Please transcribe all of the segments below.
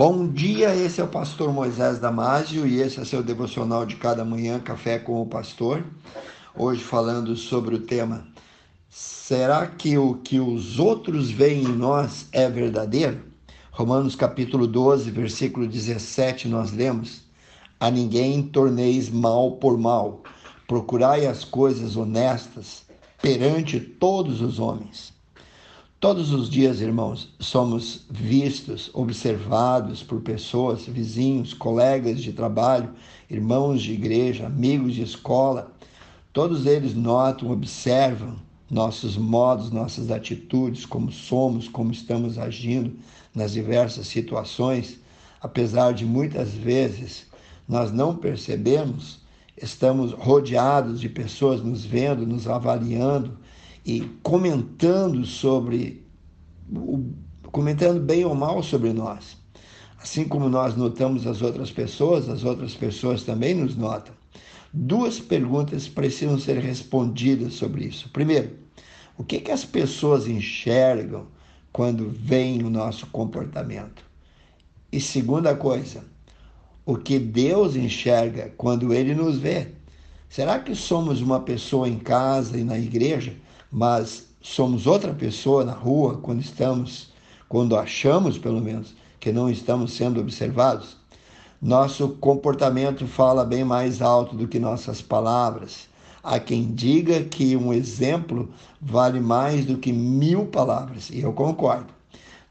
Bom dia, esse é o pastor Moisés Damásio e esse é seu devocional de cada manhã, Café com o Pastor. Hoje falando sobre o tema: Será que o que os outros veem em nós é verdadeiro? Romanos capítulo 12, versículo 17, nós lemos: A ninguém torneis mal por mal, procurai as coisas honestas perante todos os homens. Todos os dias, irmãos, somos vistos, observados por pessoas, vizinhos, colegas de trabalho, irmãos de igreja, amigos de escola. Todos eles notam, observam nossos modos, nossas atitudes, como somos, como estamos agindo nas diversas situações, apesar de muitas vezes nós não percebemos, estamos rodeados de pessoas nos vendo, nos avaliando, e comentando sobre, comentando bem ou mal sobre nós. Assim como nós notamos as outras pessoas, as outras pessoas também nos notam. Duas perguntas precisam ser respondidas sobre isso. Primeiro, o que, que as pessoas enxergam quando veem o nosso comportamento? E segunda coisa, o que Deus enxerga quando Ele nos vê? Será que somos uma pessoa em casa e na igreja mas somos outra pessoa na rua quando estamos, quando achamos pelo menos que não estamos sendo observados, nosso comportamento fala bem mais alto do que nossas palavras. Há quem diga que um exemplo vale mais do que mil palavras, e eu concordo.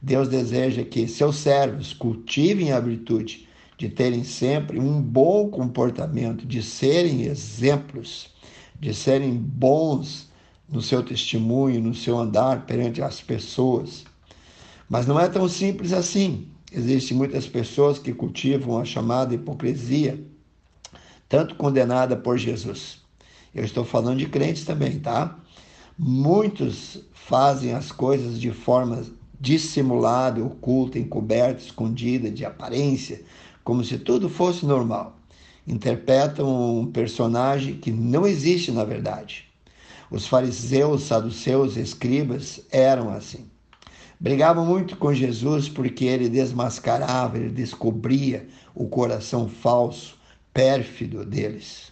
Deus deseja que seus servos cultivem a virtude de terem sempre um bom comportamento, de serem exemplos, de serem bons no seu testemunho, no seu andar perante as pessoas. Mas não é tão simples assim. Existem muitas pessoas que cultivam a chamada hipocrisia, tanto condenada por Jesus. Eu estou falando de crentes também, tá? Muitos fazem as coisas de forma dissimulada, oculta, encoberta, escondida, de aparência, como se tudo fosse normal. Interpretam um personagem que não existe na verdade. Os fariseus, saduceus escribas eram assim. Brigavam muito com Jesus porque ele desmascarava, ele descobria o coração falso, pérfido deles.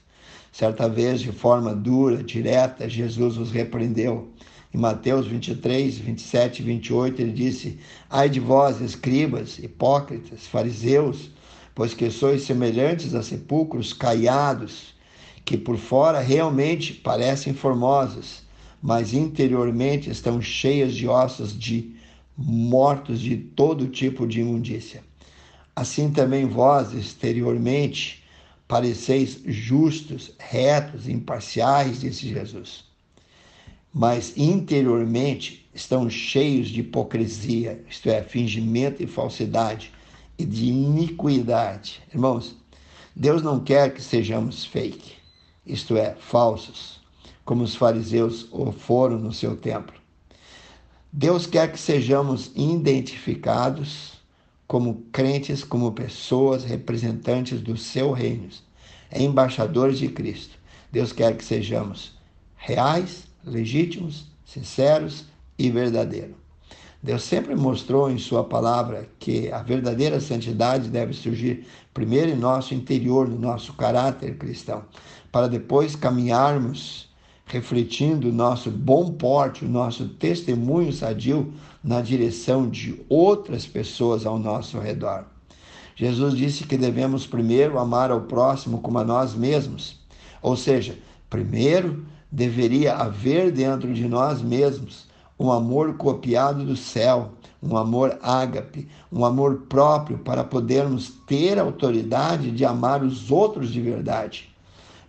Certa vez, de forma dura, direta, Jesus os repreendeu. Em Mateus 23, 27 e 28, ele disse: Ai de vós, escribas, hipócritas, fariseus, pois que sois semelhantes a sepulcros caiados que por fora realmente parecem formosas, mas interiormente estão cheias de ossos de mortos de todo tipo de imundícia. Assim também vós, exteriormente, pareceis justos, retos, imparciais, disse Jesus. Mas interiormente estão cheios de hipocrisia, isto é, fingimento e falsidade, e de iniquidade. Irmãos, Deus não quer que sejamos fake isto é, falsos, como os fariseus o foram no seu templo. Deus quer que sejamos identificados como crentes, como pessoas representantes do seu reino, embaixadores de Cristo. Deus quer que sejamos reais, legítimos, sinceros e verdadeiros. Deus sempre mostrou em Sua palavra que a verdadeira santidade deve surgir primeiro em nosso interior, no nosso caráter cristão, para depois caminharmos refletindo o nosso bom porte, o nosso testemunho sadio na direção de outras pessoas ao nosso redor. Jesus disse que devemos primeiro amar ao próximo como a nós mesmos, ou seja, primeiro deveria haver dentro de nós mesmos um amor copiado do céu, um amor ágape, um amor próprio para podermos ter autoridade de amar os outros de verdade.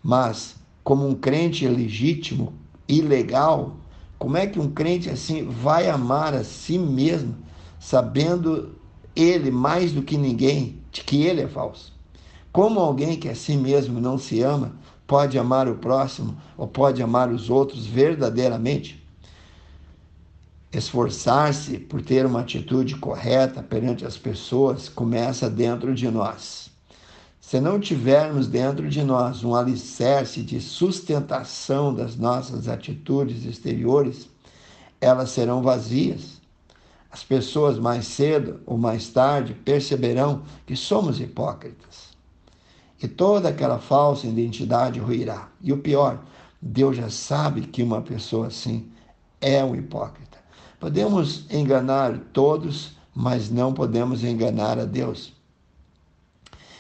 Mas, como um crente legítimo e legal, como é que um crente assim vai amar a si mesmo, sabendo ele mais do que ninguém de que ele é falso? Como alguém que a si mesmo não se ama pode amar o próximo ou pode amar os outros verdadeiramente? Esforçar-se por ter uma atitude correta perante as pessoas começa dentro de nós. Se não tivermos dentro de nós um alicerce de sustentação das nossas atitudes exteriores, elas serão vazias. as pessoas mais cedo ou mais tarde perceberão que somos hipócritas. E toda aquela falsa identidade ruirá. E o pior, Deus já sabe que uma pessoa assim é um hipócrita. Podemos enganar todos, mas não podemos enganar a Deus.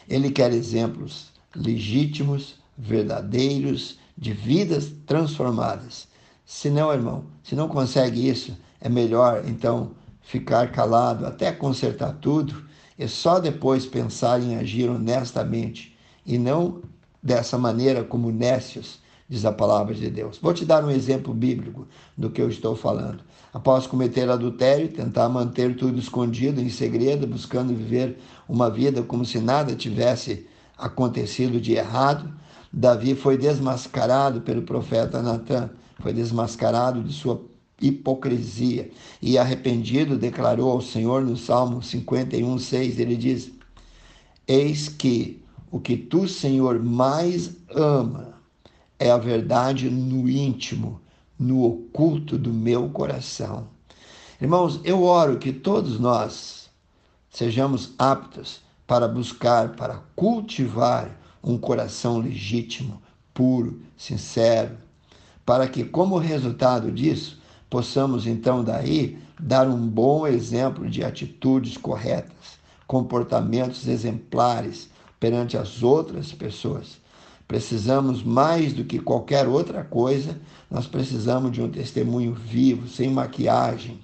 Ele quer exemplos legítimos, verdadeiros, de vidas transformadas. Se não, irmão, se não consegue isso, é melhor então ficar calado até consertar tudo e só depois pensar em agir honestamente e não dessa maneira como nécios, diz a palavra de Deus. Vou te dar um exemplo bíblico do que eu estou falando. Após cometer adultério, tentar manter tudo escondido, em segredo, buscando viver uma vida como se nada tivesse acontecido de errado, Davi foi desmascarado pelo profeta Natan, foi desmascarado de sua hipocrisia e arrependido declarou ao Senhor no Salmo 51, 6, ele diz: Eis que o que tu, Senhor, mais ama é a verdade no íntimo, no oculto do meu coração. Irmãos, eu oro que todos nós sejamos aptos para buscar, para cultivar um coração legítimo, puro, sincero, para que, como resultado disso, possamos então daí dar um bom exemplo de atitudes corretas, comportamentos exemplares perante as outras pessoas Precisamos mais do que qualquer outra coisa, nós precisamos de um testemunho vivo, sem maquiagem.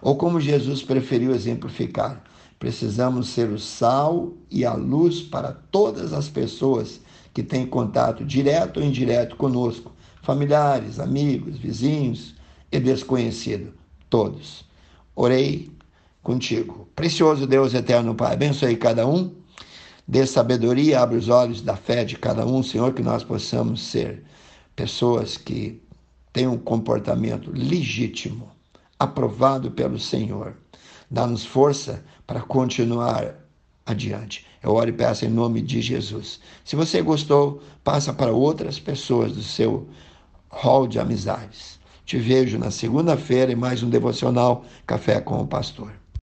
Ou como Jesus preferiu exemplificar, precisamos ser o sal e a luz para todas as pessoas que têm contato direto ou indireto conosco, familiares, amigos, vizinhos e desconhecidos, todos. Orei contigo. Precioso Deus eterno Pai, abençoe cada um Dê sabedoria, abre os olhos da fé de cada um, Senhor, que nós possamos ser pessoas que têm um comportamento legítimo, aprovado pelo Senhor. Dá-nos força para continuar adiante. Eu oro e peço em nome de Jesus. Se você gostou, passa para outras pessoas do seu hall de amizades. Te vejo na segunda-feira em mais um devocional Café com o Pastor.